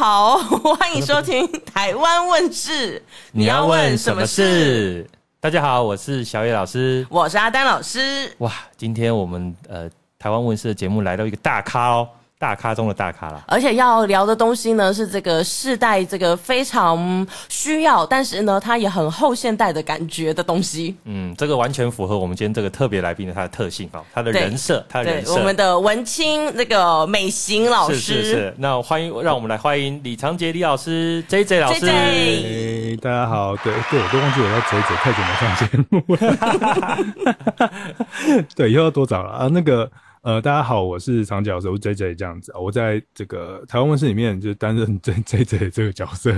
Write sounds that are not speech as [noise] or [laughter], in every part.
好，欢迎收听《台湾问事》，你要问什么事？大家好，我是小野老师，我是阿丹老师。哇，今天我们呃《台湾问事》的节目来到一个大咖哦。大咖中的大咖了，而且要聊的东西呢是这个世代这个非常需要，但是呢它也很后现代的感觉的东西。嗯，这个完全符合我们今天这个特别来宾的他的特性啊，他的人设，他的人设。我们的文青那个美型老师，是是是。那欢迎，让我们来欢迎李长杰李老师，J J 老师。Hey, 大家好，对对，我都忘记我要 J J，太久没上节目了。[laughs] [laughs] [laughs] 对，以后要多找了啊，那个。呃，大家好，我是长角，手 J J 这样子，我在这个台湾问事里面就担任 [laughs] J J J 这个角色，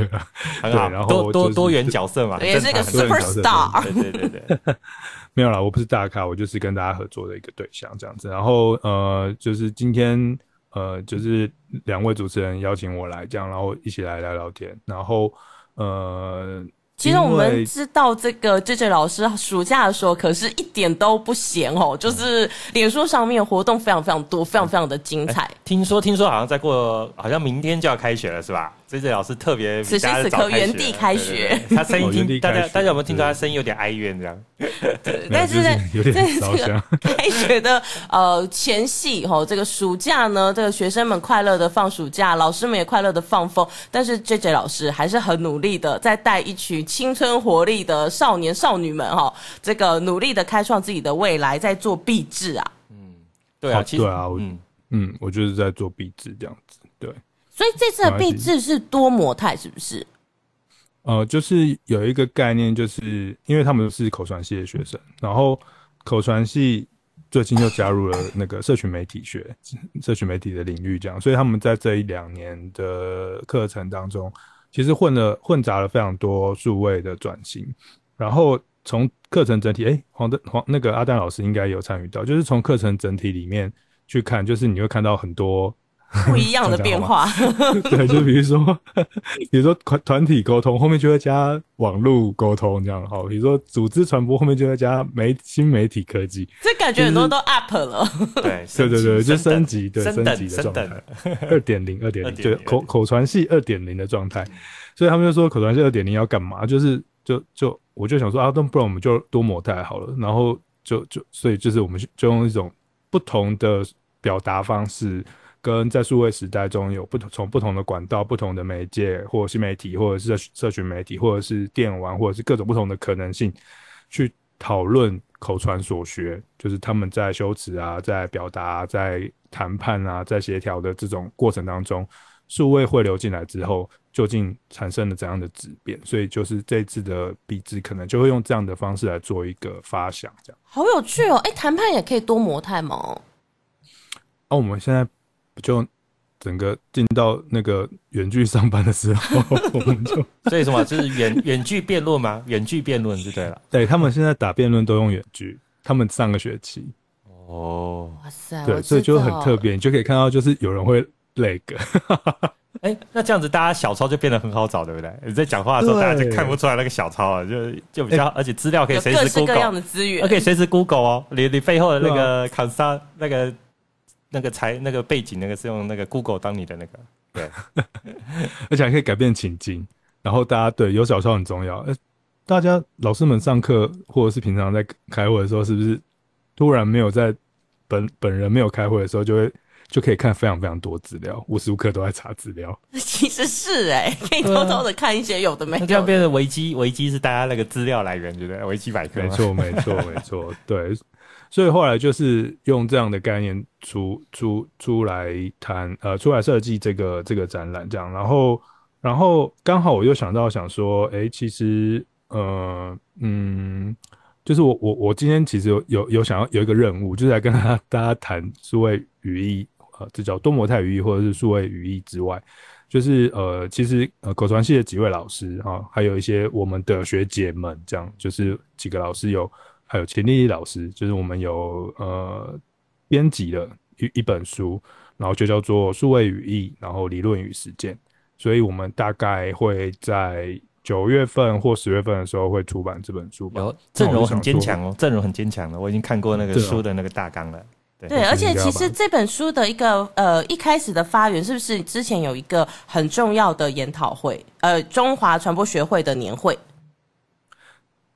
很好，对，然后、就是、多多多元角色嘛，也是一个 super star，对对对对，[laughs] [laughs] 没有啦，我不是大咖，我就是跟大家合作的一个对象这样子，然后呃，就是今天呃，就是两位主持人邀请我来这样，然后一起来聊聊天，然后呃。其实我们知道这个 JJ 老师暑假的时候可是一点都不闲哦，就是脸书上面活动非常非常多，非常非常的精彩。[laughs] 听说听说好像再过，好像明天就要开学了，是吧？JJ 老师特别此时此刻原地开学，[laughs] 他声音听大家大家有没有听到他声音有点哀怨这样？[laughs] 对但是在在这个开学的呃前夕哦，这个暑假呢，这个学生们快乐的放暑假，老师们也快乐的放风，但是 JJ 老师还是很努力的在带一群青春活力的少年少女们哈，这个努力的开创自己的未来，在做毕制啊。嗯，对啊，其实对啊，嗯嗯，我就是在做毕制这样子，对。所以这次的毕制是多模态，是不是？呃，就是有一个概念，就是因为他们是口传系的学生，然后口传系最近又加入了那个社群媒体学、社群媒体的领域，这样，所以他们在这一两年的课程当中，其实混了混杂了非常多数位的转型。然后从课程整体，哎，黄的黄那个阿丹老师应该有参与到，就是从课程整体里面去看，就是你会看到很多。[laughs] 不一样的变化，[laughs] 对，就比如说，[laughs] 比如说团团体沟通后面就会加网络沟通这样，好，比如说组织传播后面就会加媒新媒体科技，这感觉很多都 up 了，对，对对对，就升级，对，升级的状态，二点零，二点零，就口口传系二点零的状态，所以他们就说口传系二点零要干嘛？就是就就我就想说啊，那不然我们就多模态好了，然后就就所以就是我们就用一种不同的表达方式。跟在数位时代中有不同，从不同的管道、不同的媒介，或新媒体，或者是社群媒体，或者是电玩，或者是各种不同的可能性，去讨论口传所学，就是他们在修辞啊，在表达啊，在谈判啊，在协调的这种过程当中，数位汇流进来之后，究竟产生了怎样的质变？所以就是这次的毕制，可能就会用这样的方式来做一个发想，这样。好有趣哦！哎、欸，谈判也可以多模态吗？哦、啊，我们现在。就整个进到那个远距上班的时候，[laughs] 我们就所以什么就是远远距辩论吗？远距辩论就对了。对，他们现在打辩论都用远距，他们上个学期哦，哇塞，对，所以就很特别，你就可以看到就是有人会那个，[laughs] 哎、欸，那这样子大家小抄就变得很好找，对不对？你在讲话的时候，大家就看不出来那个小抄啊，就就比较，欸、而且资料可以随时 Google，各式各样的资源，可以随时 Google 哦，你你背后的那个卡莎那个。那个才那个背景，那个是用那个 Google 当你的那个，对，[laughs] 而且还可以改变情境，然后大家对有小抄很重要。呃，大家老师们上课或者是平常在开会的时候，是不是突然没有在本本人没有开会的时候，就会就可以看非常非常多资料，无时无刻都在查资料。[laughs] 其实是哎、欸，可以偷偷的看一些有的没的。样变成维基，维基是大家那个资料来源，对不对？维基百科。没错，没错，没错，对。所以后来就是用这样的概念出出出来谈，呃，出来设计这个这个展览这样，然后然后刚好我又想到想说，哎、其实呃嗯，就是我我我今天其实有有有想要有一个任务，就是来跟大家大家谈数位语义，呃，这叫多模态语义或者是数位语义之外，就是呃，其实呃，口传系的几位老师啊，还有一些我们的学姐们，这样就是几个老师有，还有秦丽丽老师，就是我们有呃编辑的一一本书，然后就叫做《数位语义》，然后理论与实践，所以我们大概会在九月份或十月份的时候会出版这本书吧。有阵容很坚强哦，阵容很坚强的，我已经看过那个书的那个大纲了。对，而且其实这本书的一个呃一开始的发源，是不是之前有一个很重要的研讨会？呃，中华传播学会的年会。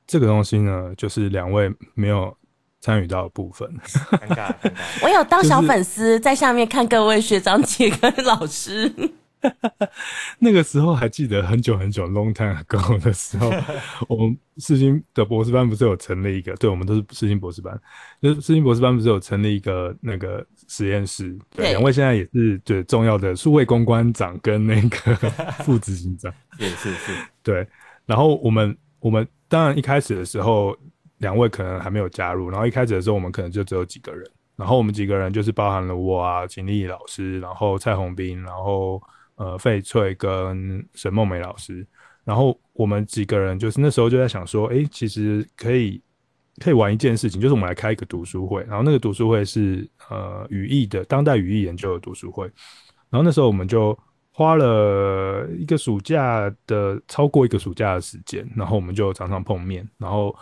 这个东西呢，就是两位没有参与到的部分。尴尬，尴尬。[laughs] 我有当小粉丝，在下面看各位学长姐跟老师。[laughs] 那个时候还记得很久很久 long time ago 的时候，[laughs] 我们世新的博士班不是有成立一个？对，我们都是世新博士班，就是世新博士班不是有成立一个那个实验室？对，两位现在也是最重要的数位公关长跟那个副执行长，也是是。对，然后我们我们当然一开始的时候，两位可能还没有加入，然后一开始的时候我们可能就只有几个人，然后我们几个人就是包含了我啊，秦丽老师，然后蔡宏斌，然后。呃，费翠跟沈梦梅老师，然后我们几个人就是那时候就在想说，哎，其实可以可以玩一件事情，就是我们来开一个读书会，然后那个读书会是呃语义的当代语义研究的读书会，[clears throat] 然后那时候我们就花了一个暑假的超过一个暑假的时间，然后我们就常常碰面，然后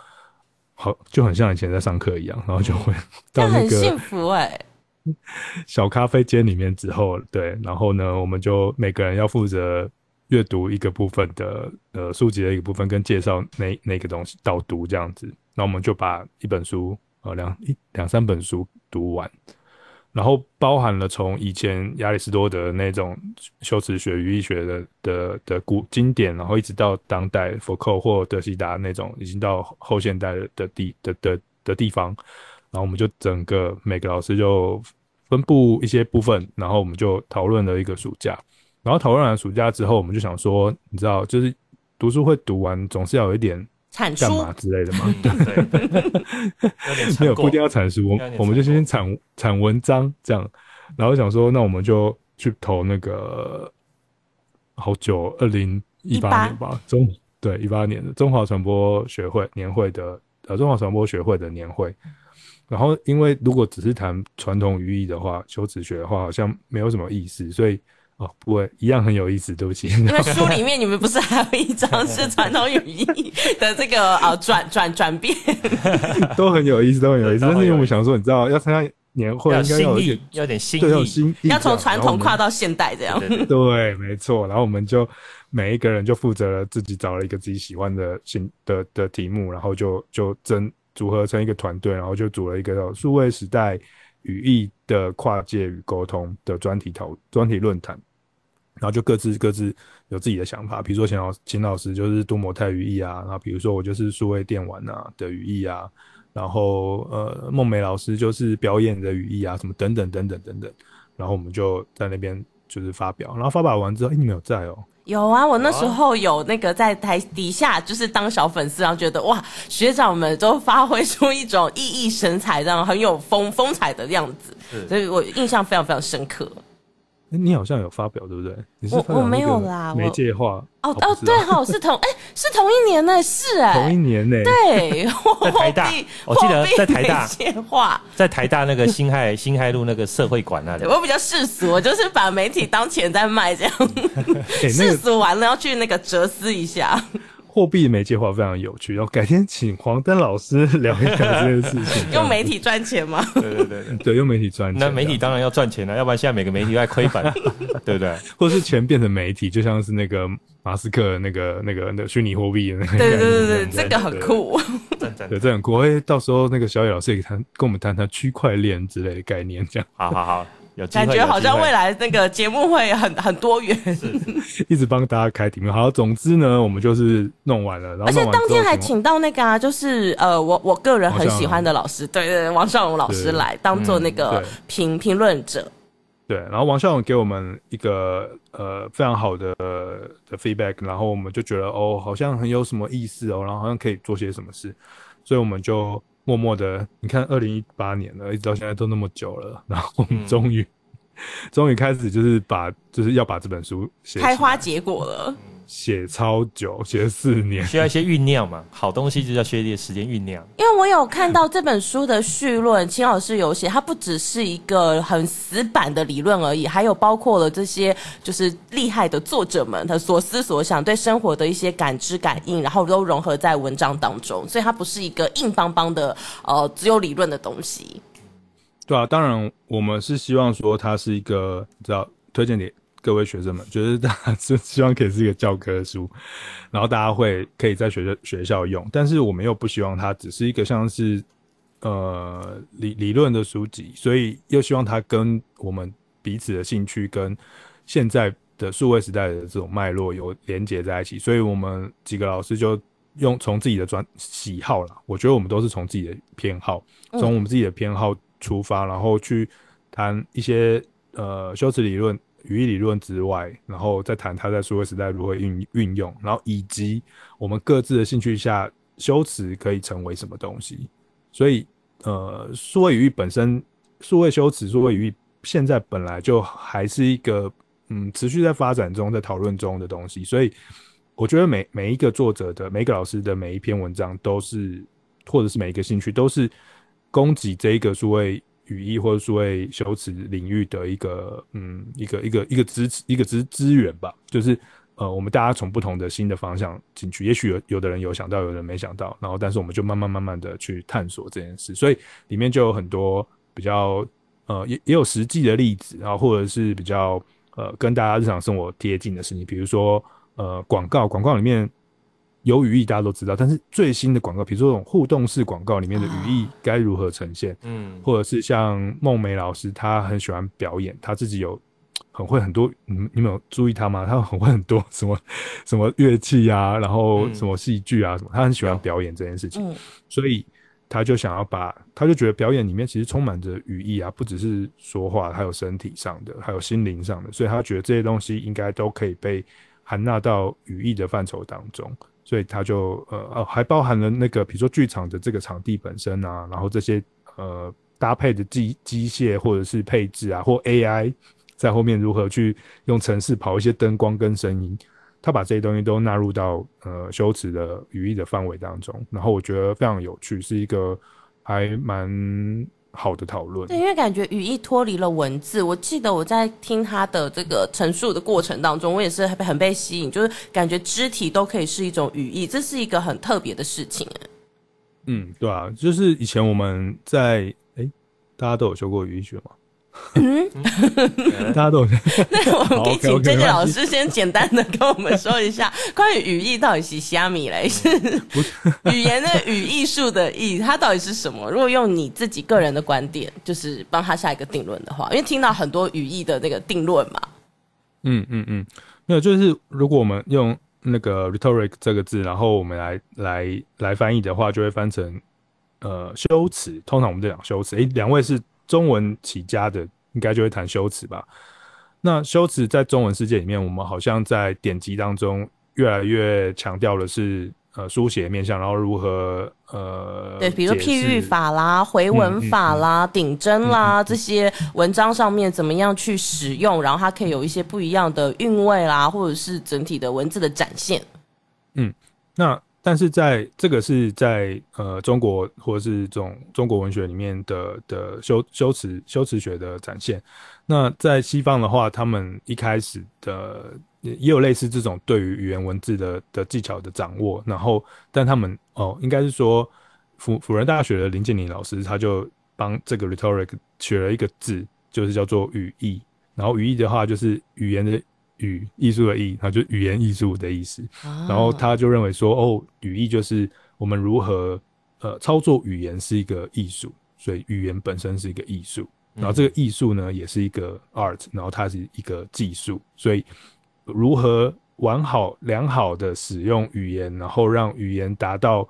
好就很像以前在上课一样，然后就会 [laughs] 到那个幸福哎、欸。[laughs] 小咖啡间里面之后，对，然后呢，我们就每个人要负责阅读一个部分的呃书籍的一个部分，跟介绍那那个东西导读这样子，那我们就把一本书呃两一两三本书读完，然后包含了从以前亚里士多德那种修辞学、语义学的的的古经典，然后一直到当代福柯或德希达那种，已经到后现代的地的的的地方。然后我们就整个每个老师就分布一些部分，然后我们就讨论了一个暑假。然后讨论完暑假之后，我们就想说，你知道，就是读书会读完总是要有一点干嘛之类的嘛？对，[laughs] 没有不一定要产书，我们就先产产文章这样。然后想说，那我们就去投那个好久，二零一八年吧，中对一八年的中华传播学会年会的呃中华传播学会的年会。然后，因为如果只是谈传统语义的话，修辞学的话，好像没有什么意思，所以哦，不会一样很有意思。对不起，因为书里面你们不是还有一张是传统语义的这个啊转转转变，[laughs] 都很有意思，都很有意思。但是因为我们想说，你知道，要参加年会，应该要有点有点新意，有新意，要从传统跨到现代这样。对，对，对，对，没错。然后我们就每一个人就负责了自己找了一个自己喜欢的新的的题目，然后就就真。组合成一个团队，然后就组了一个叫“数位时代语义的跨界与沟通”的专题讨专题论坛，然后就各自各自有自己的想法。比如说秦老秦老师就是多模态语义啊，然后比如说我就是数位电玩啊的语义啊，然后呃梦梅老师就是表演的语义啊，什么等等等等等等，然后我们就在那边就是发表，然后发表完之后，哎，你没有在哦。有啊，我那时候有那个在台底下，就是当小粉丝，然后觉得哇，学长们都发挥出一种熠熠神采，这样很有风风采的样子，所以我印象非常非常深刻。你好像有发表对不对？我我没有啦，媒介化哦哦对哈，是同哎是同一年呢，是哎。同一年呢，对，[laughs] 在台大，我记得在台大媒介化，在台大那个辛亥 [laughs] 辛亥路那个社会馆那里，我比较世俗，我就是把媒体当钱在卖这样，[laughs] 世俗完了要去那个哲思一下。货币媒介化非常有趣，然后改天请黄登老师聊一聊这件事情。[laughs] 用媒体赚钱吗？[laughs] 对对对对，用媒体赚钱。那媒体当然要赚钱了，要不然现在每个媒体都在亏本，[laughs] 对不对？或是钱变成媒体，就像是那个马斯克那个那个那虚拟货币的那个。对对对对，这个很酷。对，这很酷。哎，到时候那个小野老师也谈，跟我们谈谈区块链之类的概念，这样。好好好。感觉好像未来那个节目会很 [laughs] 很多元，一直帮大家开题目。好，总之呢，我们就是弄完了，然后而且当天还请到那个啊，就是呃，我我个人很喜欢的老师，对对对，王绍荣老师来当做那个评评论者。对，然后王绍荣给我们一个呃非常好的的 feedback，然后我们就觉得哦，好像很有什么意思哦，然后好像可以做些什么事，所以我们就。默默的，你看，二零一八年了，一直到现在都那么久了，然后我们终于终于开始就是把就是要把这本书写开花结果了。写超久，写了四年，需要一些酝酿嘛。好东西就要需要一点时间酝酿。因为我有看到这本书的序论，秦老师有写，它不只是一个很死板的理论而已，还有包括了这些就是厉害的作者们他所思所想，对生活的一些感知感应，然后都融合在文章当中，所以它不是一个硬邦邦的呃只有理论的东西。对啊，当然我们是希望说它是一个你知道推荐点。各位学生们，觉得大家就希望可以是一个教科书，然后大家会可以在学校学校用，但是我们又不希望它只是一个像是呃理理论的书籍，所以又希望它跟我们彼此的兴趣跟现在的数位时代的这种脉络有连接在一起，所以我们几个老师就用从自己的专喜好啦，我觉得我们都是从自己的偏好，从我们自己的偏好出发，然后去谈一些呃修辞理论。语义理论之外，然后再谈他在数位时代如何运运用，然后以及我们各自的兴趣下，修辞可以成为什么东西。所以，呃，数位语义本身，数位修辞、数位语义现在本来就还是一个嗯持续在发展中、在讨论中的东西。所以，我觉得每每一个作者的每一个老师的每一篇文章，都是或者是每一个兴趣，都是供给这一个数位。语义或者数位修辞领域的一个嗯一个一个一个支持一个资资源吧，就是呃我们大家从不同的新的方向进去，也许有有的人有想到，有的人没想到，然后但是我们就慢慢慢慢的去探索这件事，所以里面就有很多比较呃也也有实际的例子，然后或者是比较呃跟大家日常生活贴近的事情，比如说呃广告广告里面。有语义，大家都知道，但是最新的广告，比如说这种互动式广告里面的语义该如何呈现？嗯，或者是像孟梅老师，他很喜欢表演，他自己有很会很多，你们你们有注意他吗？他很会很多什么 [laughs] 什么乐器啊，然后什么戏剧啊什么，他很喜欢表演这件事情，嗯，所以他就想要把，他就觉得表演里面其实充满着语义啊，不只是说话，还有身体上的，还有心灵上的，所以他觉得这些东西应该都可以被含纳到语义的范畴当中。所以他就呃哦，还包含了那个，比如说剧场的这个场地本身啊，然后这些呃搭配的机机械或者是配置啊，或 AI 在后面如何去用程式跑一些灯光跟声音，他把这些东西都纳入到呃修辞的语义的范围当中，然后我觉得非常有趣，是一个还蛮。好的讨论，对，因为感觉语义脱离了文字。我记得我在听他的这个陈述的过程当中，我也是很被吸引，就是感觉肢体都可以是一种语义，这是一个很特别的事情。嗯，对啊，就是以前我们在哎，大家都有修过语义学吗？嗯，大家都那我们可以请 JJ 老师先简单的跟我们说一下关于语义到底是虾米嘞？是语言的语艺术的艺，它到底是什么？如果用你自己个人的观点，就是帮他下一个定论的话，因为听到很多语义的那个定论嘛。嗯？嗯？嗯，没有，就是如果我们用那个 rhetoric 这个字，然后我们来来来翻译的话，就会翻成呃修辞。通常我们就讲修辞。诶，两位是。中文起家的，应该就会谈修辞吧。那修辞在中文世界里面，我们好像在典籍当中越来越强调的是呃书写面向，然后如何呃对，比如说譬喻法啦、回文法啦、顶、嗯、针、嗯、啦、嗯、这些文章上面怎么样去使用，然后它可以有一些不一样的韵味啦，或者是整体的文字的展现。嗯，那。但是在这个是在呃中国或者是这种中国文学里面的的修修辞修辞学的展现，那在西方的话，他们一开始的也有类似这种对于语言文字的的技巧的掌握，然后但他们哦应该是说辅辅仁大学的林建宁老师他就帮这个 rhetoric 取了一个字，就是叫做语义，然后语义的话就是语言的。语艺术的艺，那就语言艺术的意思。然后他就认为说，哦，语义就是我们如何呃操作语言是一个艺术，所以语言本身是一个艺术。然后这个艺术呢，也是一个 art，然后它是一个技术。所以如何完好良好的使用语言，然后让语言达到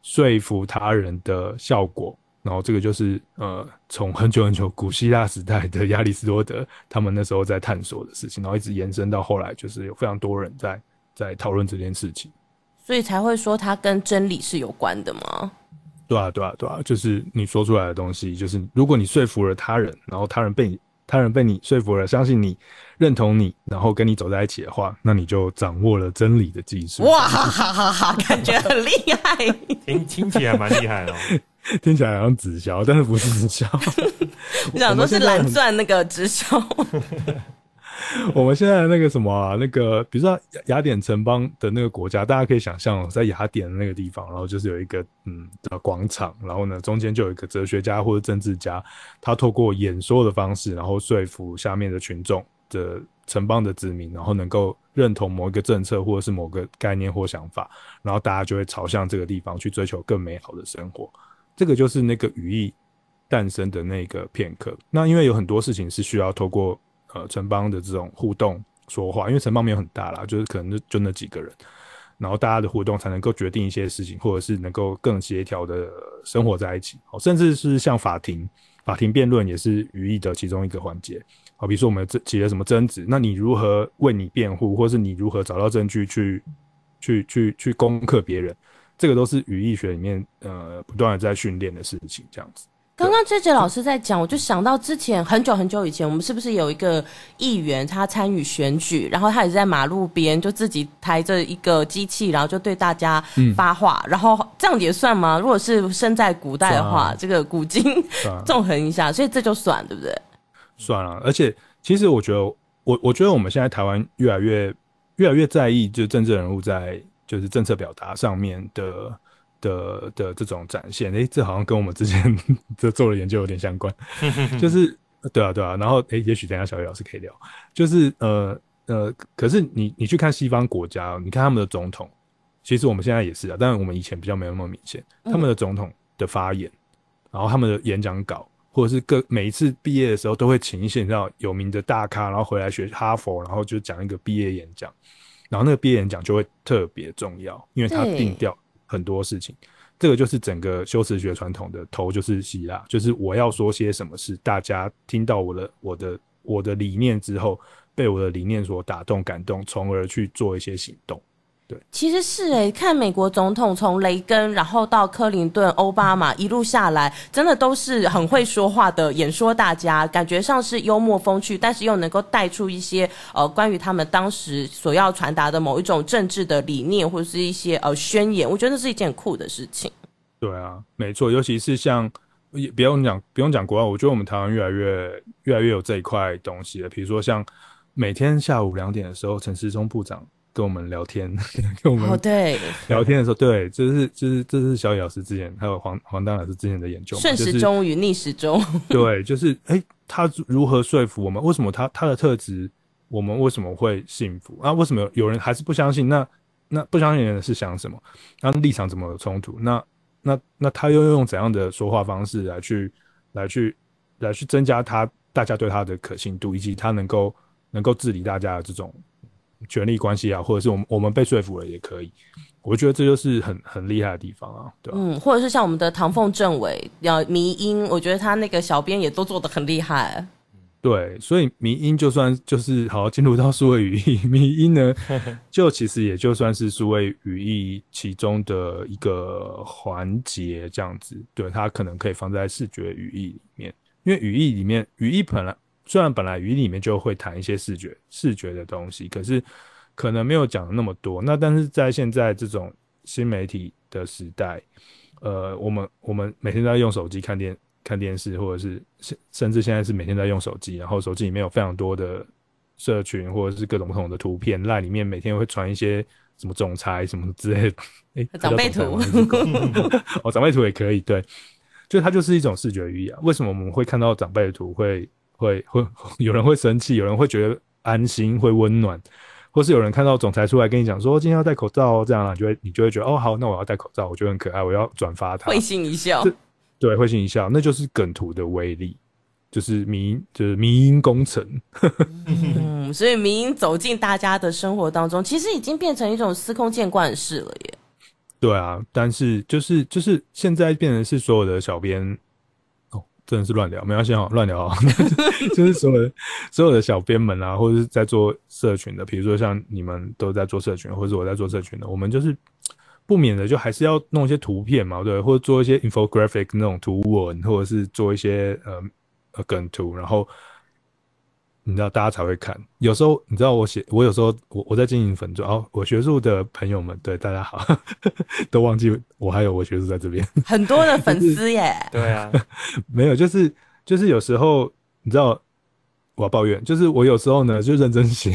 说服他人的效果。然后这个就是呃，从很久很久古希腊时代的亚里士多德他们那时候在探索的事情，然后一直延伸到后来，就是有非常多人在在讨论这件事情，所以才会说它跟真理是有关的吗？对啊，对啊，对啊，就是你说出来的东西，就是如果你说服了他人，然后他人被你他人被你说服了，相信你，认同你，然后跟你走在一起的话，那你就掌握了真理的技术。哇哈哈哈哈，感觉很厉害，听听起来蛮厉害哦，听起来好像直销，但是不是直销。[laughs] 我想说是蓝钻那个直销？[laughs] [laughs] [laughs] 我们现在那个什么啊，那个比如说雅典城邦的那个国家，大家可以想象，在雅典的那个地方，然后就是有一个嗯的广场，然后呢中间就有一个哲学家或者政治家，他透过演说的方式，然后说服下面的群众的城邦的子民，然后能够认同某一个政策或者是某个概念或想法，然后大家就会朝向这个地方去追求更美好的生活。这个就是那个语义诞生的那个片刻。那因为有很多事情是需要透过。呃，城邦的这种互动说话，因为城邦没有很大啦，就是可能就就那几个人，然后大家的互动才能够决定一些事情，或者是能够更协调的生活在一起。哦，甚至是像法庭，法庭辩论也是语义的其中一个环节。好，比如说我们起了什么争执，那你如何为你辩护，或是你如何找到证据去去去去攻克别人，这个都是语义学里面呃不断的在训练的事情，这样子。刚刚 JJ 老师在讲，我就想到之前很久很久以前，我们是不是有一个议员，他参与选举，然后他也是在马路边就自己抬着一个机器，然后就对大家发话，嗯、然后这样也算吗？如果是身在古代的话，啊、这个古今 [laughs] 纵横一下，所以这就算对不对？算了，而且其实我觉得，我我觉得我们现在台湾越来越越来越在意，就政治人物在就是政策表达上面的。的的这种展现，诶、欸，这好像跟我们之前 [laughs] 这做的研究有点相关，就是对啊对啊，然后诶、欸，也许等一下小雨老师可以聊，就是呃呃，可是你你去看西方国家，你看他们的总统，其实我们现在也是啊，但是我们以前比较没有那么明显，他们的总统的发言，然后他们的演讲稿，或者是各每一次毕业的时候都会请一些你知道有名的大咖，然后回来学哈佛，然后就讲一个毕业演讲，然后那个毕业演讲就会特别重要，因为他定调。很多事情，这个就是整个修辞学传统的头，就是希腊，就是我要说些什么事，大家听到我的我的我的理念之后，被我的理念所打动、感动，从而去做一些行动。对，其实是哎、欸，看美国总统从雷根，然后到克林顿、奥巴马一路下来，真的都是很会说话的演说大家，感觉上是幽默风趣，但是又能够带出一些呃关于他们当时所要传达的某一种政治的理念或者是一些呃宣言，我觉得是一件很酷的事情。对啊，没错，尤其是像也不用讲不用讲国外，我觉得我们台湾越来越越来越有这一块东西了。比如说像每天下午两点的时候，陈时中部长。跟我们聊天，[laughs] 跟我们对聊天的时候，对，这是这是这是小野老师之前还有黄黄丹老师之前的研究，顺时钟与逆时钟，[laughs] 对，就是哎、欸，他如何说服我们？为什么他他的特质，我们为什么会信服？啊，为什么有人还是不相信？那那不相信的人是想什么？那立场怎么有冲突？那那那他又用怎样的说话方式来去来去来去增加他大家对他的可信度，以及他能够能够治理大家的这种。权力关系啊，或者是我们我们被说服了也可以，我觉得这就是很很厉害的地方啊，对吧？嗯，或者是像我们的唐凤政委要迷音，我觉得他那个小编也都做的很厉害。对，所以迷音就算就是好进入到数位语义，[laughs] 迷音呢，就其实也就算是数位语义其中的一个环节这样子。对，它可能可以放在视觉语义里面，因为语义里面语义本来。虽然本来语里面就会谈一些视觉视觉的东西，可是可能没有讲那么多。那但是在现在这种新媒体的时代，呃，我们我们每天都在用手机看电看电视，或者是甚甚至现在是每天在用手机，然后手机里面有非常多的社群或者是各种不同的图片，LINE 里面每天会传一些什么总裁什么之类的，诶、欸，长辈图，[laughs] 哦，长辈图也可以，对，就它就是一种视觉语言啊。为什么我们会看到长辈的图会？会会有人会生气，有人会觉得安心，会温暖，或是有人看到总裁出来跟你讲说今天要戴口罩哦，这样啊，你就会你就会觉得哦好，那我要戴口罩，我觉得很可爱，我要转发它，会心一笑，对，会心一笑，那就是梗图的威力，就是迷，就是迷因工程。[laughs] 嗯，所以迷因走进大家的生活当中，其实已经变成一种司空见惯的事了耶。对啊，但是就是就是现在变成是所有的小编。真的是乱聊，没关系哈，乱聊啊，[laughs] 就是所有所有的小编们啊，或者是在做社群的，比如说像你们都在做社群，或者我在做社群的，我们就是不免的就还是要弄一些图片嘛，对，或者做一些 infographic 那种图文，或者是做一些呃呃梗图，然后你知道大家才会看。有时候你知道我写，我有时候我我在经营粉砖，哦，我学术的朋友们，对大家好，[laughs] 都忘记我还有我学术在这边，很多的粉丝耶。[laughs] 对啊，[laughs] 没有，就是就是有时候你知道我要抱怨，就是我有时候呢就认真写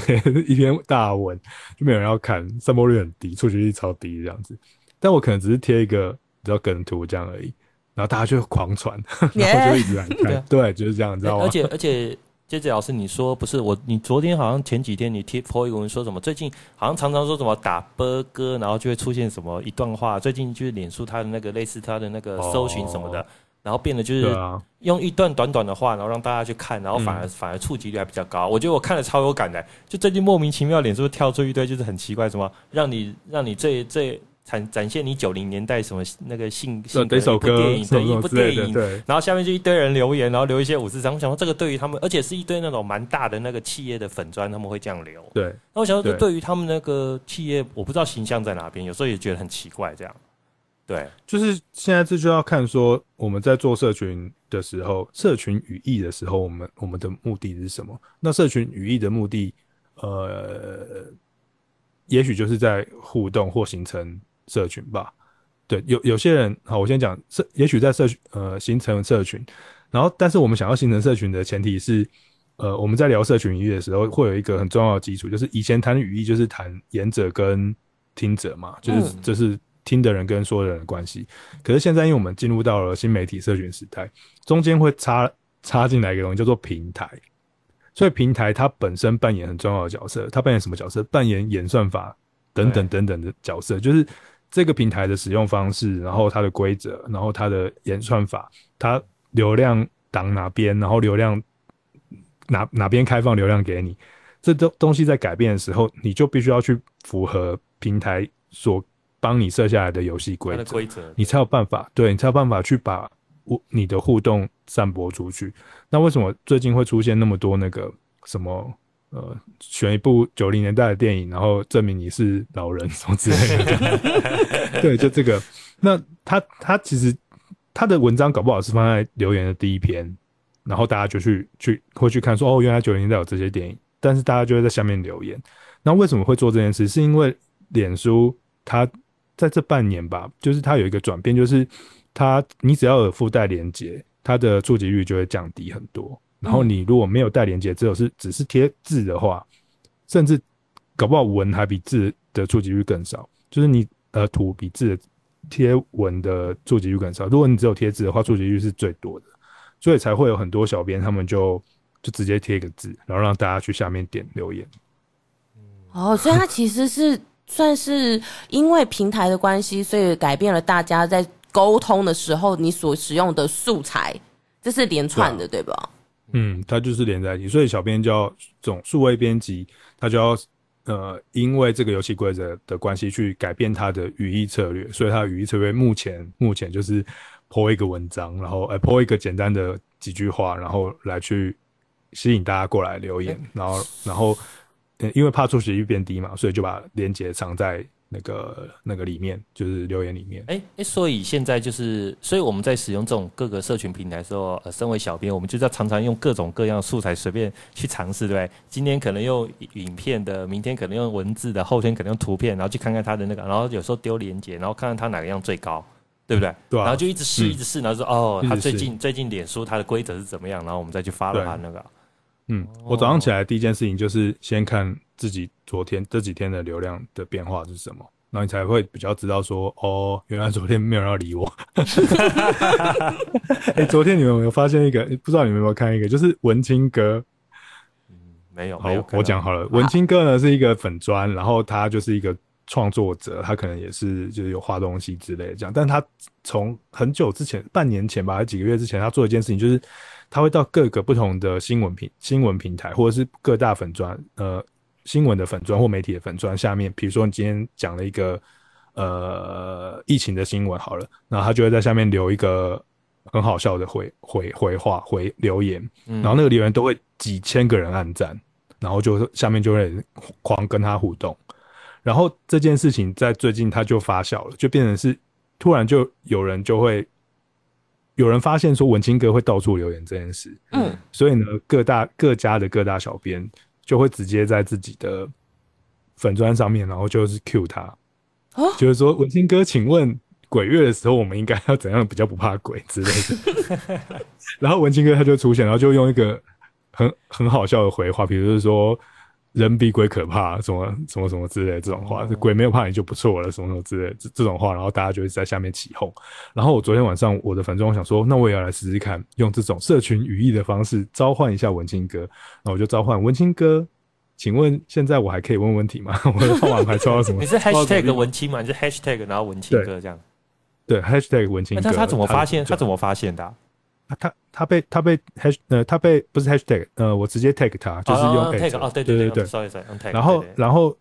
一篇大文，就没有人要看，散播率很低，触及率超低这样子。但我可能只是贴一个你知道梗图这样而已，然后大家就狂传然后就一直来看，对，就是这样，你知道吗？而且而且。JJ 老师，你说不是我？你昨天好像前几天你贴 po 一个文说什么？最近好像常常说什么打波哥，然后就会出现什么一段话。最近就是脸书它的那个类似它的那个搜寻什么的，然后变得就是用一段短短的话，然后让大家去看，然后反而反而触及率还比较高。我觉得我看了超有感的，就最近莫名其妙脸书跳出一堆就是很奇怪什么，让你让你最最。展展现你九零年代什么那个性性格一部电影的一部电影，然后下面就一堆人留言，然后留一些五四三。我想说这个对于他们，而且是一堆那种蛮大的那个企业的粉砖，他们会这样留。对，那我想说这对于他们那个企业，我不知道形象在哪边，有时候也觉得很奇怪。这样，对，就是现在这就要看说我们在做社群的时候，社群语义的时候，我们我们的目的是什么？那社群语义的目的，呃，也许就是在互动或形成。社群吧，对，有有些人，好，我先讲社，也许在社群，呃，形成社群，然后，但是我们想要形成社群的前提是，呃，我们在聊社群语义的时候，会有一个很重要的基础，就是以前谈语义就是谈言者跟听者嘛，就是就是听的人跟说的人的关系，可是现在因为我们进入到了新媒体社群时代，中间会插插进来一个东西叫做平台，所以平台它本身扮演很重要的角色，它扮演什么角色？扮演演算法等等等等的角色，就是。这个平台的使用方式，然后它的规则，然后它的演算法，它流量挡哪边，然后流量哪哪边开放流量给你，这东东西在改变的时候，你就必须要去符合平台所帮你设下来的游戏规则，规则，你才有办法，对，你才有办法去把你的互动散播出去。那为什么最近会出现那么多那个什么？呃，选一部九零年代的电影，然后证明你是老人什么之类的。[laughs] 对，就这个。那他他其实他的文章搞不好是放在留言的第一篇，然后大家就去去会去看说哦，原来九零年代有这些电影，但是大家就会在下面留言。那为什么会做这件事？是因为脸书它在这半年吧，就是它有一个转变，就是它你只要有附带连接，它的触及率就会降低很多。然后你如果没有带连接，只有是只是贴字的话，甚至搞不好文还比字的触及率更少。就是你呃图比字贴文的触及率更少。如果你只有贴字的话，触及率是最多的，所以才会有很多小编他们就就直接贴一个字，然后让大家去下面点留言。哦，所以它其实是 [laughs] 算是因为平台的关系，所以改变了大家在沟通的时候你所使用的素材，这是连串的，对，吧？嗯，它就是连在一起，所以小编就要这种数位编辑，他就要呃，因为这个游戏规则的关系去改变他的语义策略，所以他的语义策略目前目前就是 po 一个文章，然后呃 po 一个简单的几句话，然后来去吸引大家过来留言，然后然后因为怕触及率变低嘛，所以就把链接藏在。那个那个里面就是留言里面，哎、欸、哎，所以现在就是，所以我们在使用这种各个社群平台的时候，呃，身为小编，我们就是要常常用各种各样的素材随便去尝试，对不对？今天可能用影片的，明天可能用文字的，后天可能用图片，然后去看看他的那个，然后有时候丢链接，然后看看他哪个样最高，对不对？对、啊。然后就一直试，一直试，然后说哦，他最近最近脸书它的规则是怎么样，然后我们再去 follow 他那个。嗯，我早上起来第一件事情就是先看自己昨天这几天的流量的变化是什么。然后你才会比较知道说，哦，原来昨天没有人要理我。[laughs] 哎、欸，昨天你们有没有发现一个？不知道你们有没有看一个，就是文青哥。嗯，没有。好，我讲好了。文青哥呢是一个粉专，然后他就是一个创作者，他可能也是就是有画东西之类的这样。但他从很久之前，半年前吧，还几个月之前，他做一件事情，就是他会到各个不同的新闻平新闻平台，或者是各大粉专，呃。新闻的粉专或媒体的粉专下面，比如说你今天讲了一个呃疫情的新闻好了，然后他就会在下面留一个很好笑的回回回话回留言，然后那个留言都会几千个人按赞，然后就下面就会狂跟他互动，然后这件事情在最近他就发酵了，就变成是突然就有人就会有人发现说文青哥会到处留言这件事，嗯，所以呢，各大各家的各大小编就会直接在自己的粉砖上面，然后就是 cue 他，哦，就是说文青哥，请问鬼月的时候我们应该要怎样比较不怕鬼之类的，[laughs] 然后文青哥他就出现，然后就用一个很很好笑的回话，比如说。人比鬼可怕，什么什么什么之类的这种话，哦、鬼没有怕你就不错了，什么什么之类的这这种话，然后大家就会在下面起哄。然后我昨天晚上我的粉专，我想说，那我也要来试试看，用这种社群语义的方式召唤一下文青哥。那我就召唤文青哥，请问现在我还可以问问题吗？[laughs] 我的号码牌抽到什么？[laughs] 你是 [laughs] hashtag 文青吗？你是 hashtag 然后文青哥这样？对，对 hashtag 文青哥。那他怎么发现？他怎么发现的、啊？他他被他被 hash 呃他被不是 hashtag 呃我直接 tag 他就是用 tag 啊对对对对对，然后然后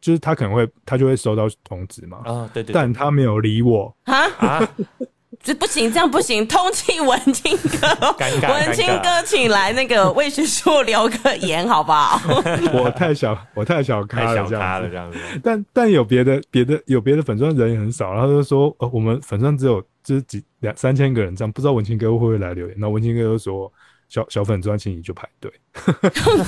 就是他可能会他就会收到通知嘛啊对对，但他没有理我啊啊。[laughs] 这不行，这样不行。通气文青哥，文青哥，[laughs] 请来那个魏学硕留个言，好不好？[laughs] 我太小，我太小咖了，小咖了这样子。但但有别的别的有别的粉钻人也很少，然后就说，呃，我们粉钻只有就是几两三千个人这样，不知道文青哥会不会来留言。那文青哥就说，小小粉专请你就排队。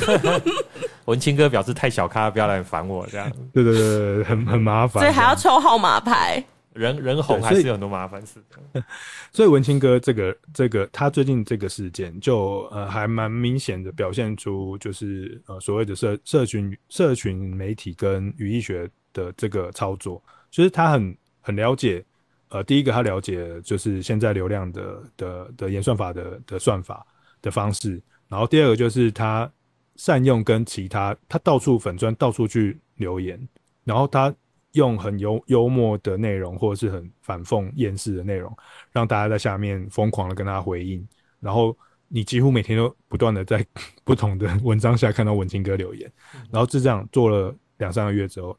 [laughs] 文青哥表示太小咖，不要来烦我这样。对对对对，很很麻烦。所以还要抽号码牌。[laughs] 人人红还是有很多麻烦事的，所以文青哥这个这个他最近这个事件就呃还蛮明显的表现出就是呃所谓的社社群社群媒体跟语义学的这个操作，就是他很很了解呃第一个他了解就是现在流量的的的演算法的的算法的方式，然后第二个就是他善用跟其他他到处粉砖到处去留言，然后他。用很幽幽默的内容，或者是很反讽厌世的内容，让大家在下面疯狂的跟他回应。然后你几乎每天都不断的在 [laughs] 不同的文章下看到文青哥留言。然后就这样做了两三个月之后，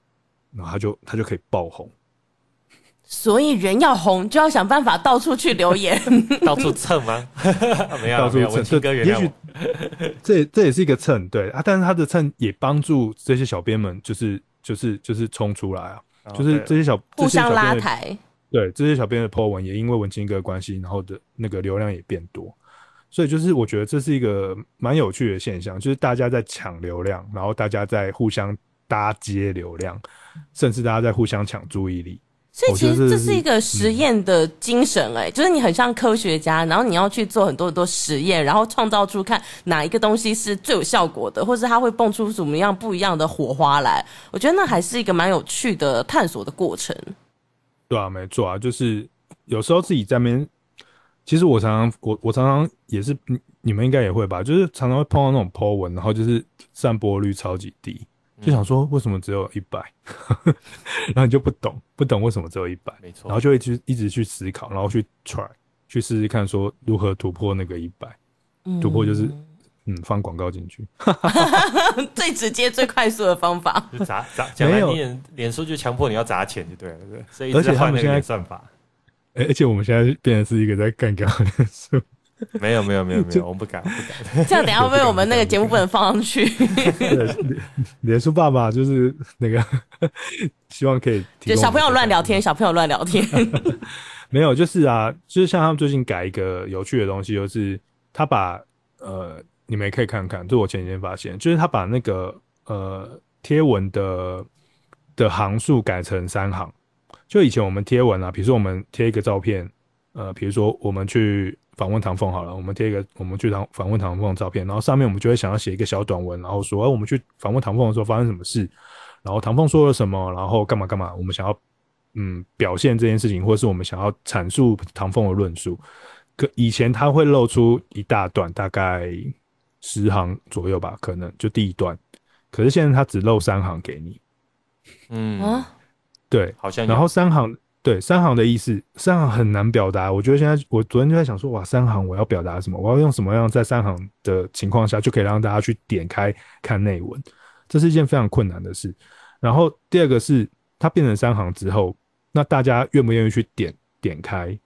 然后他就他就可以爆红。所以人要红，就要想办法到处去留言，[laughs] 到处蹭吗？[laughs] 没有，到处蹭。文青哥也许 [laughs] 这这也是一个蹭，对啊。但是他的蹭也帮助这些小编们，就是。就是就是冲出来啊！就是这些小互相拉抬，对这些小编的 po 文也因为文青哥的关系，然后的那个流量也变多，所以就是我觉得这是一个蛮有趣的现象，就是大家在抢流量，然后大家在互相搭接流量，甚至大家在互相抢注意力。所以其实这是一个实验的精神哎、就是你很像科学家，然后你要去做很多很多实验，然后创造出看哪一个东西是最有效果的，或是它会蹦出什么样不一样的火花来。我觉得那还是一个蛮有趣的探索的过程。对啊，没错啊，就是有时候自己在那边，其实我常常我我常常也是，你们应该也会吧，就是常常会碰到那种 po 文，然后就是散播率超级低。就想说为什么只有一百，然后你就不懂，不懂为什么只有一百，没错，然后就会去一直去思考，然后去 try 去试试看，说如何突破那个一百，嗯，突破就是嗯放广告进去，[laughs] 最直接最快速的方法，就砸 [laughs] 砸，没有脸脸书就强迫你要砸钱就对了，对，所以而且他们现在算法，而且我们现在变成是一个在干掉脸书。没有没有没有没有，我们不敢不敢。[laughs] 这样等下会不会我们那个节目不能放上去？脸脸书爸爸就是那个，希望可以。就小朋友乱聊天，小朋友乱聊天。[laughs] 没有，就是啊，就是像他们最近改一个有趣的东西，就是他把呃，你们也可以看看，就我前几天发现，就是他把那个呃贴文的的行数改成三行。就以前我们贴文啊，比如说我们贴一个照片，呃，比如说我们去。访问唐凤好了，我们贴一个我们去访访问唐凤的照片，然后上面我们就会想要写一个小短文，然后说，哎，我们去访问唐凤的时候发生什么事，然后唐凤说了什么，然后干嘛干嘛，我们想要嗯表现这件事情，或者是我们想要阐述唐凤的论述。可以前他会露出一大段，大概十行左右吧，可能就第一段。可是现在他只露三行给你，嗯，对，好像，然后三行。对，三行的意思，三行很难表达。我觉得现在，我昨天就在想说，哇，三行我要表达什么？我要用什么样在三行的情况下就可以让大家去点开看内文？这是一件非常困难的事。然后第二个是，它变成三行之后，那大家愿不愿意去点点开？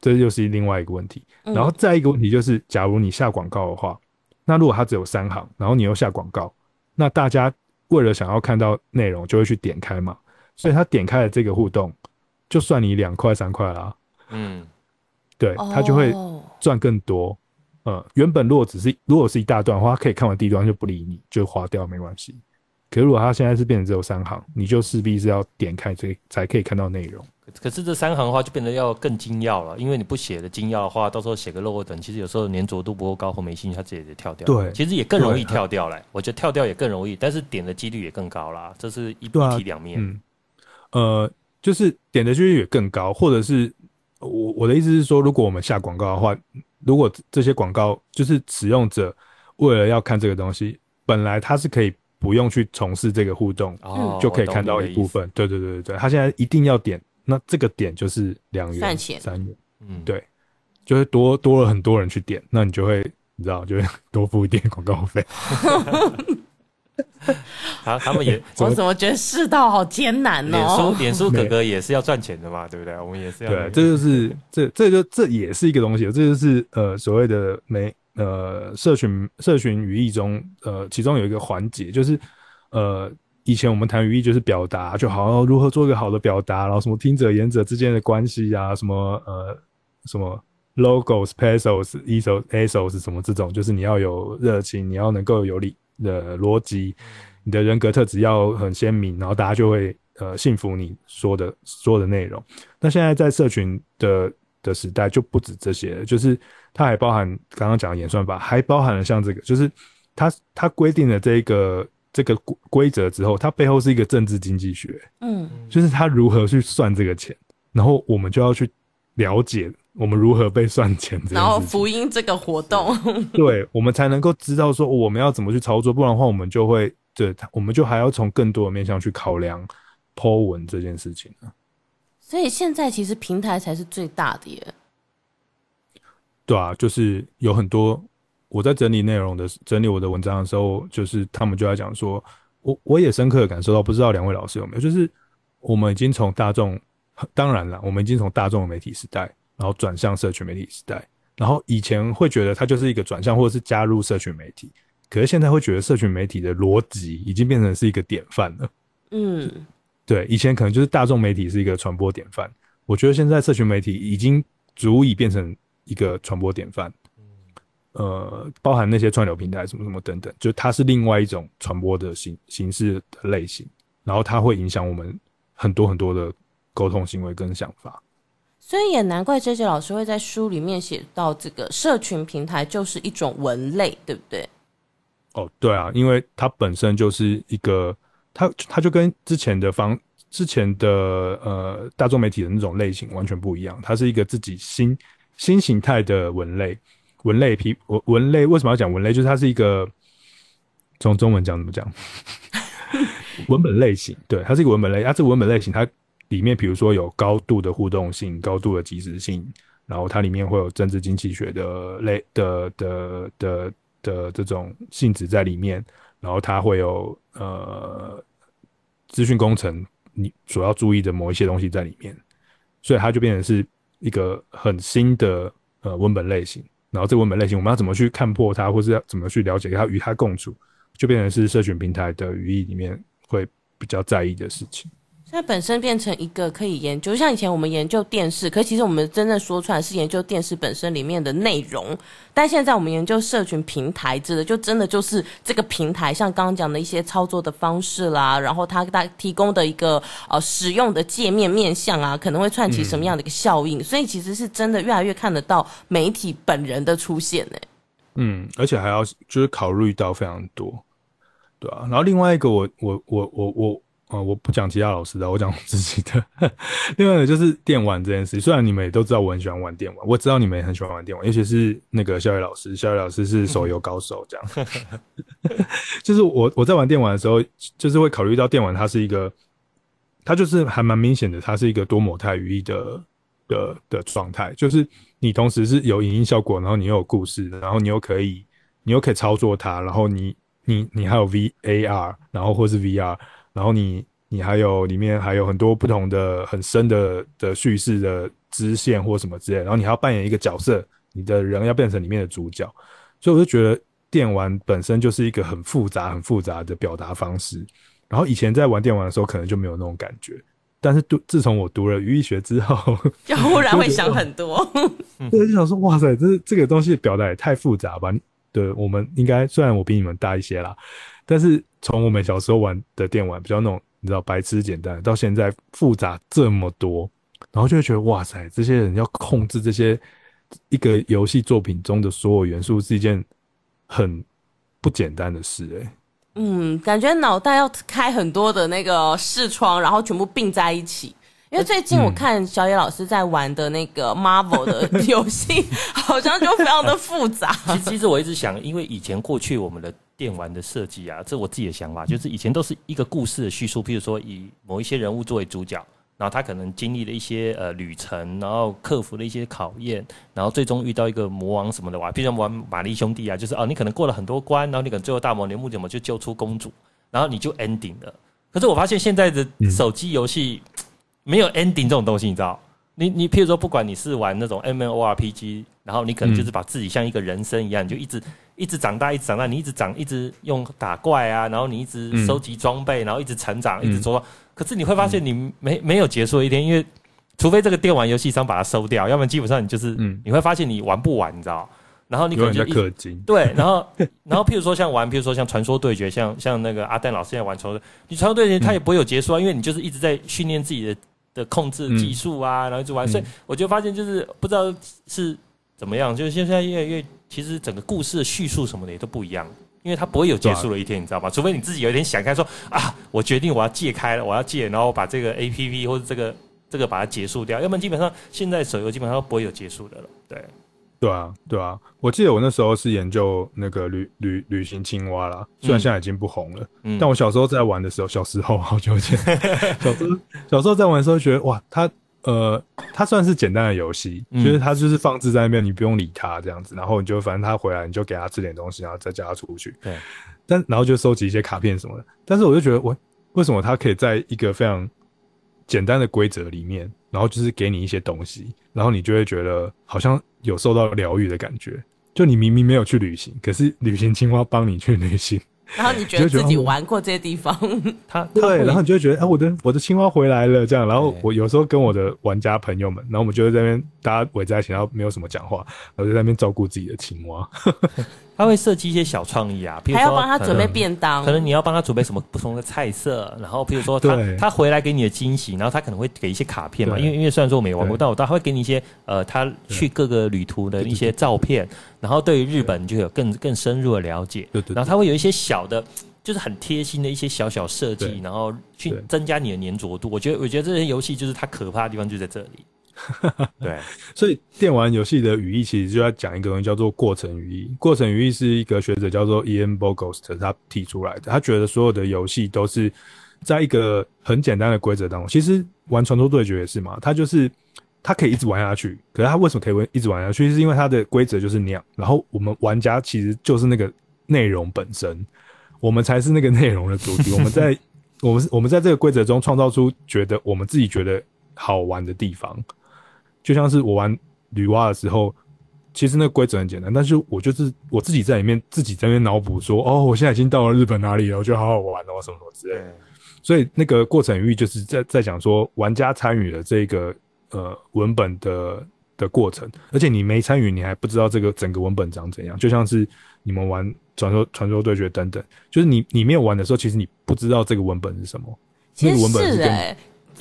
这又是另外一个问题。然后再一个问题就是，假如你下广告的话，那如果它只有三行，然后你又下广告，那大家为了想要看到内容，就会去点开嘛？所以他点开了这个互动。就算你两块三块啦，嗯，对，他就会赚更多。呃、嗯，原本如果只是如果是一大段的话，他可以看完第一段就不理你，就划掉没关系。可是如果他现在是变成只有三行，你就势必是要点开这才可以看到内容。可是这三行的话就变得要更精要了，因为你不写的精要的话，到时候写个漏等，其实有时候粘着度不够高或没兴趣，它直接就跳掉。对，其实也更容易跳掉来。我觉得跳掉也更容易，但是点的几率也更高啦。这是一体两面。嗯，呃，就是点的几率也更高，或者是我我的意思是说，如果我们下广告的话。如果这些广告就是使用者为了要看这个东西，本来他是可以不用去从事这个互动，哦、就可以看到一部分。对对对对对，他现在一定要点，那这个点就是两元、三元。嗯，对，就会多多了很多人去点，那你就会你知道，就会 [laughs] 多付一点广告费。[laughs] [laughs] 好，他们也，[laughs] 我怎么觉得世道好艰难呢？脸书，脸书 [laughs] 哥哥也是要赚钱的嘛，对不对？我们也是要。对，这就是这，这就这也是一个东西，这就是呃所谓的媒呃社群社群语义中呃其中有一个环节，就是呃以前我们谈语义就是表达，就好像如何做一个好的表达，然后什么听者言者之间的关系啊，什么呃什么 logos pesos ethos ethos 什么这种，就是你要有热情，你要能够有理。的逻辑，你的人格特质要很鲜明，然后大家就会呃信服你说的说的内容。那现在在社群的的时代就不止这些了，就是它还包含刚刚讲的演算法，还包含了像这个，就是它它规定了这个这个规则之后，它背后是一个政治经济学，嗯，就是它如何去算这个钱，然后我们就要去了解。我们如何被算钱？然后福音这个活动，[laughs] 对，我们才能够知道说我们要怎么去操作，不然的话，我们就会对，我们就还要从更多的面向去考量 Po 文这件事情。所以现在其实平台才是最大的耶。对啊，就是有很多我在整理内容的整理我的文章的时候，就是他们就在讲说，我我也深刻的感受到，不知道两位老师有没有，就是我们已经从大众，当然了，我们已经从大众的媒体时代。然后转向社群媒体时代，然后以前会觉得它就是一个转向或者是加入社群媒体，可是现在会觉得社群媒体的逻辑已经变成是一个典范了。嗯，对，以前可能就是大众媒体是一个传播典范，我觉得现在社群媒体已经足以变成一个传播典范。呃，包含那些串流平台什么什么等等，就它是另外一种传播的形形式的类型，然后它会影响我们很多很多的沟通行为跟想法。所以也难怪 JJ 老师会在书里面写到，这个社群平台就是一种文类，对不对？哦，对啊，因为它本身就是一个，它它就跟之前的方之前的呃大众媒体的那种类型完全不一样，它是一个自己新新形态的文类，文类批文文类为什么要讲文类？就是它是一个从中文讲怎么讲？[laughs] 文本类型，对，它是一个文本类，它这文本类型它。里面比如说有高度的互动性、高度的即时性，然后它里面会有政治经济学的类的的的的，这种性质在里面，然后它会有呃资讯工程你所要注意的某一些东西在里面，所以它就变成是一个很新的呃文本类型。然后这文本类型我们要怎么去看破它，或是要怎么去了解它，与它共处，就变成是社群平台的语义里面会比较在意的事情。它本身变成一个可以研究，像以前我们研究电视，可其实我们真正说出来是研究电视本身里面的内容。但现在我们研究社群平台，指的就真的就是这个平台，像刚刚讲的一些操作的方式啦，然后它它提供的一个呃使用的界面面向啊，可能会串起什么样的一个效应。嗯、所以其实是真的越来越看得到媒体本人的出现呢。嗯，而且还要就是考虑到非常多，对啊。然后另外一个我，我我我我我。啊、哦，我不讲其他老师的，我讲我自己的。另外呢，就是电玩这件事。虽然你们也都知道我很喜欢玩电玩，我知道你们也很喜欢玩电玩，尤其是那个肖宇老师，肖宇老师是手游高手，这样。[laughs] 就是我我在玩电玩的时候，就是会考虑到电玩它是一个，它就是还蛮明显的，它是一个多模态语义的的的状态。就是你同时是有影音效果，然后你又有故事，然后你又可以你又可以操作它，然后你你你还有 V A R，然后或是 V R。然后你你还有里面还有很多不同的很深的的叙事的支线或什么之类，然后你还要扮演一个角色，你的人要变成里面的主角，所以我就觉得电玩本身就是一个很复杂很复杂的表达方式。然后以前在玩电玩的时候，可能就没有那种感觉，但是读自从我读了语义学之后，就忽然会想很多。[laughs] 对，就想说哇塞，这这个东西表达也太复杂吧？对，我们应该虽然我比你们大一些啦，但是从我们小时候玩的电玩比较那种你知道白痴简单，到现在复杂这么多，然后就会觉得哇塞，这些人要控制这些一个游戏作品中的所有元素是一件很不简单的事诶、欸。嗯，感觉脑袋要开很多的那个视窗，然后全部并在一起。因为最近我看小野老师在玩的那个 Marvel 的游戏，[laughs] 好像就非常的复杂。其实，其实我一直想，因为以前过去我们的电玩的设计啊，这是我自己的想法，就是以前都是一个故事的叙述，譬如说以某一些人物作为主角。然后他可能经历了一些呃旅程，然后克服了一些考验，然后最终遇到一个魔王什么的哇，譬如玩玛丽兄弟啊，就是哦，你可能过了很多关，然后你可能最后大魔王的目的嘛就救出公主，然后你就 ending 了。可是我发现现在的手机游戏没有 ending 这种东西，你知道？你你譬如说，不管你是玩那种 MMORPG，然后你可能就是把自己像一个人生一样，你就一直一直长大，一直长大，你一直长，一直用打怪啊，然后你一直收集装备，然后一直成长，一直做。可是你会发现，你没没有结束的一天，因为除非这个电玩游戏商把它收掉，要不然基本上你就是，你会发现你玩不完，你知道？然后你可能就氪金，对，然后 [laughs] 然后譬如说像玩，譬如说像传说对决，像像那个阿蛋老师现在玩传说，你传说对决他也不会有结束啊，因为你就是一直在训练自己的的控制技术啊，然后一直玩，所以我就发现就是不知道是怎么样，就是现在越来越，其实整个故事的叙述什么的也都不一样。因为它不会有结束的一天，你知道吗？除非你自己有一天想开说啊，我决定我要戒开了，我要戒，然后把这个 A P P 或者这个这个把它结束掉，要不然基本上现在手游基本上都不会有结束的了。对，对啊，对啊。我记得我那时候是研究那个旅旅旅行青蛙啦，虽然现在已经不红了，嗯，但我小时候在玩的时候，小时候好久以前，[laughs] 小时候小时候在玩的时候觉得哇，它。呃，它算是简单的游戏，嗯、就是它就是放置在那边，你不用理它这样子，然后你就反正它回来，你就给它吃点东西，然后再叫它出去。对，但然后就收集一些卡片什么的。但是我就觉得，我为什么它可以在一个非常简单的规则里面，然后就是给你一些东西，然后你就会觉得好像有受到疗愈的感觉。就你明明没有去旅行，可是旅行青蛙帮你去旅行。然后你觉得自己玩过这些地方，[laughs] 他对，然后你就会觉得，哎、啊，我的我的青蛙回来了，这样。然后我有时候跟我的玩家朋友们，然后我们就在那边大家围在一起，然后没有什么讲话，然后就在那边照顾自己的青蛙。[laughs] 他会设计一些小创意啊，比如说还要帮他准备便当，可能你要帮他准备什么不同的菜色，然后比如说他他回来给你的惊喜，然后他可能会给一些卡片嘛，因为因为虽然说我没玩过，但我他会给你一些呃他去各个旅途的一些照片，然后对于日本就有更更深入的了解，对对，然后他会有一些小的，就是很贴心的一些小小设计，然后去增加你的粘着度。我觉得我觉得这些游戏就是它可怕的地方就在这里。对，[laughs] 所以电玩游戏的语义其实就要讲一个东西，叫做过程语义。过程语义是一个学者叫做 Ian Bogost 他提出来的。他觉得所有的游戏都是在一个很简单的规则当中。其实玩传说对决也是嘛，他就是他可以一直玩下去。可是他为什么可以一直玩下去？是因为他的规则就是那样。然后我们玩家其实就是那个内容本身，我们才是那个内容的主体。[laughs] 我们在我们我们在这个规则中创造出觉得我们自己觉得好玩的地方。就像是我玩女娲的时候，其实那个规则很简单，但是我就是我自己在里面自己在那边脑补说，哦，我现在已经到了日本哪里了，我觉得好好玩哦，什么什么之类的。所以那个过程语义就是在在讲说，玩家参与了这个呃文本的的过程，而且你没参与，你还不知道这个整个文本长怎样。就像是你们玩传说传说对决等等，就是你你没有玩的时候，其实你不知道这个文本是什么，其实是、欸、那个文本是跟。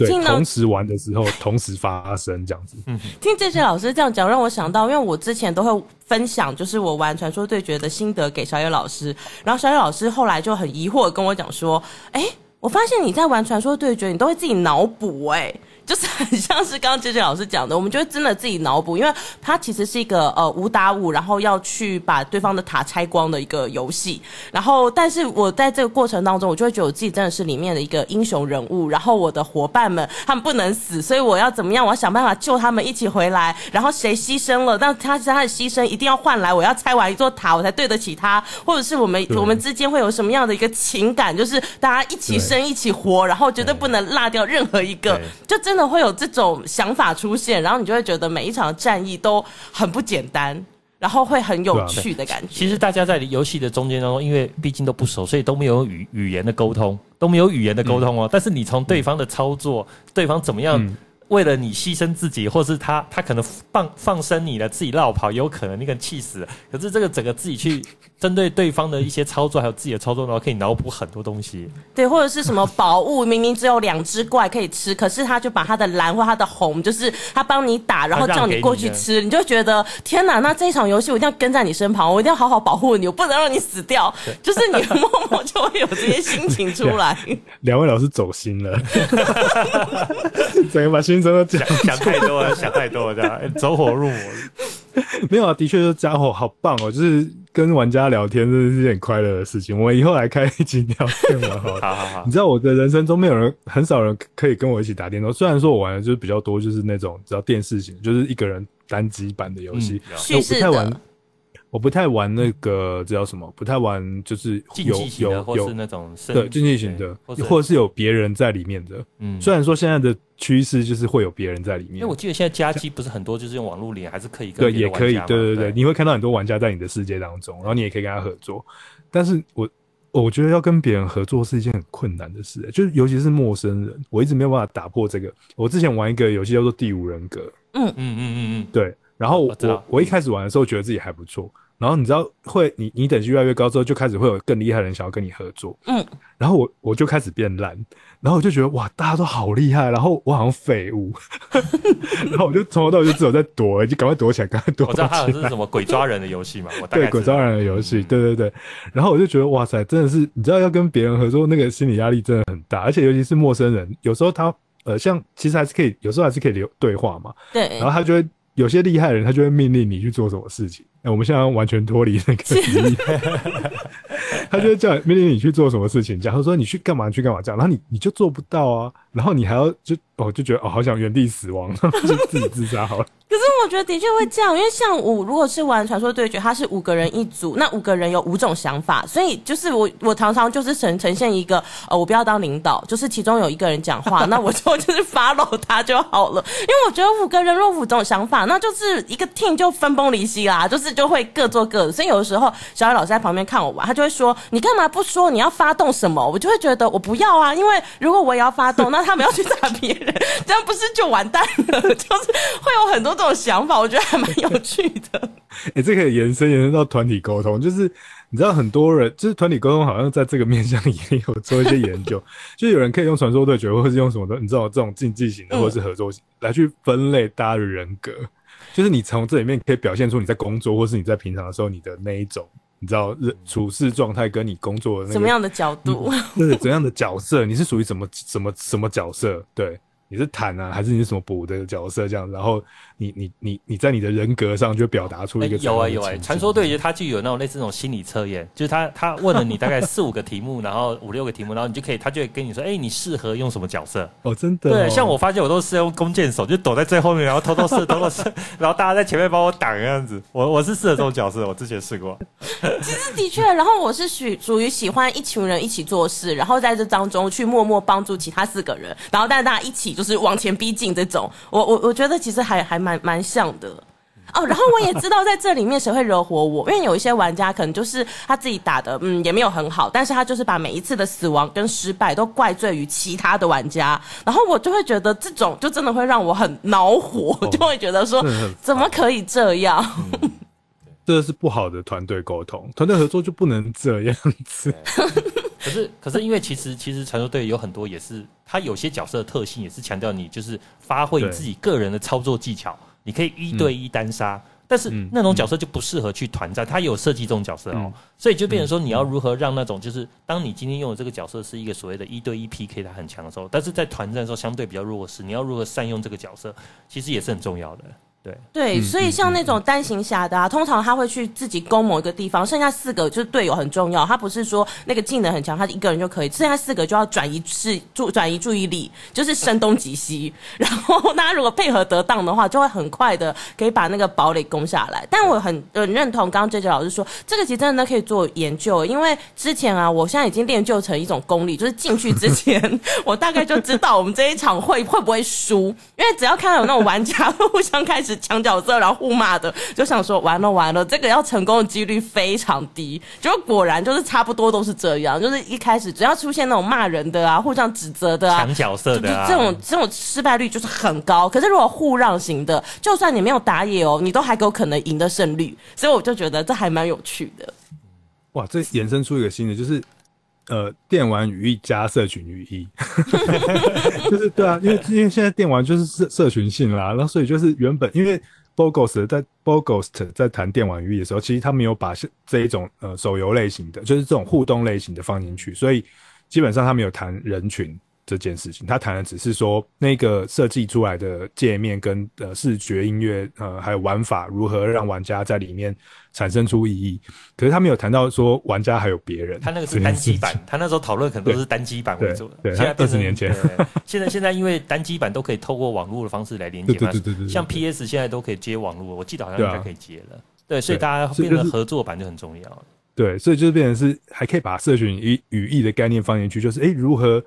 对，同时玩的时候，同时发生这样子。嗯，听这些老师这样讲，让我想到，因为我之前都会分享，就是我玩传说对决的心得给小野老师，然后小野老师后来就很疑惑跟我讲说：“哎，我发现你在玩传说对决，你都会自己脑补哎。”就是很像是刚刚杰杰老师讲的，我们就会真的自己脑补，因为它其实是一个呃五打五，然后要去把对方的塔拆光的一个游戏。然后，但是我在这个过程当中，我就会觉得我自己真的是里面的一个英雄人物。然后我的伙伴们他们不能死，所以我要怎么样？我要想办法救他们一起回来。然后谁牺牲了？但他是他的牺牲一定要换来我要拆完一座塔，我才对得起他。或者是我们我们之间会有什么样的一个情感？就是大家一起生一起活，然后绝对不能落掉任何一个，就真的。会有这种想法出现，然后你就会觉得每一场战役都很不简单。然后会很有趣的感觉。其实大家在游戏的中间当中，因为毕竟都不熟，所以都没有语语言的沟通，都没有语言的沟通哦。嗯、但是你从对方的操作，嗯、对方怎么样？嗯为了你牺牲自己，或是他他可能放放生你了，自己落跑，有可能你可能气死了。可是这个整个自己去针对对方的一些操作，还有自己的操作的话，可以脑补很多东西。对，或者是什么宝物，明明只有两只怪可以吃，可是他就把他的蓝或他的红，就是他帮你打，然后叫你过去吃，你，你就觉得天哪！那这一场游戏我一定要跟在你身旁，我一定要好好保护你，我不能让你死掉。就是你默默就会有这些心情出来。[laughs] 两位老师走心了，[laughs] 整个把心。真的讲想太多了，[laughs] 想太多了，这样走火入魔。没有啊，的确，这家伙好棒哦，就是跟玩家聊天，真的是件很快乐的事情。我们以后来开一集聊天玩好了。好 [laughs] 好好。你知道我的人生中没有人，很少人可以跟我一起打电动。虽然说我玩的就是比较多，就是那种只要电视型，就是一个人单机版的游戏，嗯、我不太玩。我不太玩那个这叫什么？不太玩就是有有有，有那种对竞技型的，或者，或者是有别人在里面的。嗯，虽然说现在的趋势就是会有别人在里面。因为我记得现在家机不是很多，就是用网络连还是可以跟对也可以对对对，对，你会看到很多玩家在你的世界当中，然后你也可以跟他合作。但是我我觉得要跟别人合作是一件很困难的事，就是尤其是陌生人，我一直没有办法打破这个。我之前玩一个游戏叫做《第五人格》，嗯嗯嗯嗯嗯，对。然后我我，我一开始玩的时候觉得自己还不错。然后你知道会你你等级越来越高之后，就开始会有更厉害的人想要跟你合作。嗯，然后我我就开始变烂，然后我就觉得哇，大家都好厉害，然后我好像废物，[laughs] 然后我就从头到尾就只有在躲，就赶快躲起来，赶快躲起来。我知道他是什么鬼抓人的游戏嘛？我大对鬼抓人的游戏，对对对。然后我就觉得哇塞，真的是你知道要跟别人合作，那个心理压力真的很大，而且尤其是陌生人，有时候他呃像其实还是可以，有时候还是可以留对话嘛。对，然后他就会。有些厉害的人，他就会命令你去做什么事情。哎、欸，我们现在完全脱离那个题，[laughs] 他就会叫命令你去做什么事情，这样他说你去干嘛去干嘛这样，然后你你就做不到啊，然后你还要就哦就觉得哦好想原地死亡，[laughs] 就自己自杀好了。[laughs] 可是我觉得的确会这样，因为像我如果是玩传说对决，它是五个人一组，那五个人有五种想法，所以就是我我常常就是呈呈现一个呃我不要当领导，就是其中有一个人讲话，那我就就是 follow 他就好了，因为我觉得五个人若五种想法，那就是一个 team 就分崩离析啦，就是就会各做各的。所以有的时候小艾老师在旁边看我玩，他就会说你干嘛不说你要发动什么？我就会觉得我不要啊，因为如果我也要发动，[laughs] 那他们要去打别人，这样不是就完蛋了？就是会有很多。这种想法我觉得还蛮有趣的。哎、欸，这可以延伸延伸到团体沟通，就是你知道很多人就是团体沟通，好像在这个面向也有做一些研究，[laughs] 就有人可以用传说对决，或者是用什么的，你知道这种竞技型的，或者是合作型、嗯、来去分类大家的人格，就是你从这里面可以表现出你在工作或是你在平常的时候你的那一种，你知道处事状态跟你工作的那个什么样的角度，对、嗯，怎样的角色，你是属于什么什么什么角色，对。你是坦啊，还是你是什么补的角色这样？然后你你你你在你的人格上就表达出一个、欸、有啊有啊，传说对决它就有那种类似那种心理测验，就是他他问了你大概四五个题目，然后五六个题目，然后你就可以，他就会跟你说，哎、欸，你适合用什么角色？哦，真的、哦。对，像我发现我都是用弓箭手，就躲在最后面，然后偷偷射，偷偷射，[laughs] 然后大家在前面帮我挡这样子。我我是适合这种角色，我之前试过。[laughs] 其实的确，然后我是属属于喜欢一群人一起做事，然后在这当中去默默帮助其他四个人，然后带大家一起就是往前逼近。这种，我我我觉得其实还还蛮蛮像的哦。然后我也知道在这里面谁会惹火我，因为有一些玩家可能就是他自己打的，嗯，也没有很好，但是他就是把每一次的死亡跟失败都怪罪于其他的玩家，然后我就会觉得这种就真的会让我很恼火，哦、就会觉得说怎么可以这样？嗯、这是不好的团队沟通，团队合作就不能这样子。可是，可是，因为其实，其实传说队有很多也是，他有些角色的特性也是强调你就是发挥你自己个人的操作技巧，你可以一对一单杀，嗯、但是那种角色就不适合去团战，他有设计这种角色哦，嗯、所以就变成说你要如何让那种就是当你今天用的这个角色是一个所谓的一对一 PK，他很强的时候，但是在团战的时候相对比较弱势，你要如何善用这个角色，其实也是很重要的。对对，所以像那种单行侠的啊，通常他会去自己攻某一个地方，剩下四个就是队友很重要。他不是说那个技能很强，他一个人就可以，剩下四个就要转移是注转移注意力，就是声东击西。[laughs] 然后大家如果配合得当的话，就会很快的可以把那个堡垒攻下来。但我很很认同刚刚 JJ 老师说，这个其实真的可以做研究，因为之前啊，我现在已经练就成一种功力，就是进去之前，[laughs] 我大概就知道我们这一场会会不会输，因为只要看到有那种玩家会互相开始。始抢角色，然后互骂的，就想说完了完了，这个要成功的几率非常低。结果果然就是差不多都是这样，就是一开始只要出现那种骂人的啊，互相指责的啊，抢角色的、啊，这种这种失败率就是很高。可是如果互让型的，就算你没有打野哦，你都还有可能赢得胜率。所以我就觉得这还蛮有趣的。哇，这衍生出一个新的，就是。呃，电玩语义加社群语义，[laughs] 就是对啊，因为因为现在电玩就是社社群性啦，那所以就是原本因为 Bogos 在 Bogos 在谈电玩语义的时候，其实他没有把这一种呃手游类型的，就是这种互动类型的放进去，所以基本上他没有谈人群。这件事情，他谈的只是说那个设计出来的界面跟呃视觉、音乐呃还有玩法如何让玩家在里面产生出意义。可是他没有谈到说玩家还有别人。他那个是单机版，他那时候讨论可能都是单机版为主的。对，现在二十年前，现在现在因为单机版都可以透过网络的方式来连接嘛，对对对对，像 PS 现在都可以接网络，我记得好像应该可以接了。对，所以大家变成合作版就很重要。对，所以就是变成是还可以把社群语语义的概念放进去，就是诶如何。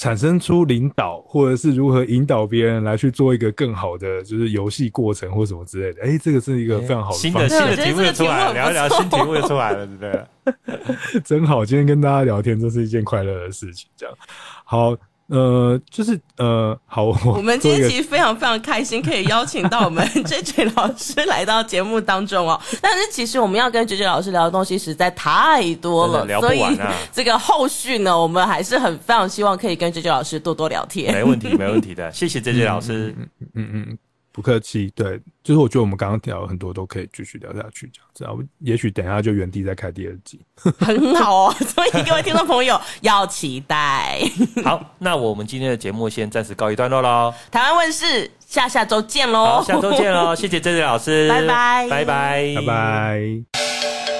产生出领导，或者是如何引导别人来去做一个更好的，就是游戏过程或什么之类的。哎、欸，这个是一个非常好的新的新的题目就出来了，聊一聊新题目就出来了，对不对？[laughs] 真好，今天跟大家聊天，这是一件快乐的事情。这样好。呃，就是呃，好，我们今天其实非常非常开心，可以邀请到我们 [laughs] JJ 老师来到节目当中哦。但是其实我们要跟 JJ 老师聊的东西实在太多了，聊不完啊。所以这个后续呢，我们还是很非常希望可以跟 JJ 老师多多聊天。没问题，没问题的，谢谢 JJ 老师。嗯嗯嗯。嗯嗯不客气，对，就是我觉得我们刚刚聊了很多都可以继续聊下去，这样子啊，也许等一下就原地再开第二季，[laughs] 很好哦。[laughs] 所以各位听众朋友要期待。好，那我们今天的节目先暂时告一段落喽。台湾问事，下下周见喽。下周见喽。谢谢 JJ 老师，拜拜，拜拜，拜拜。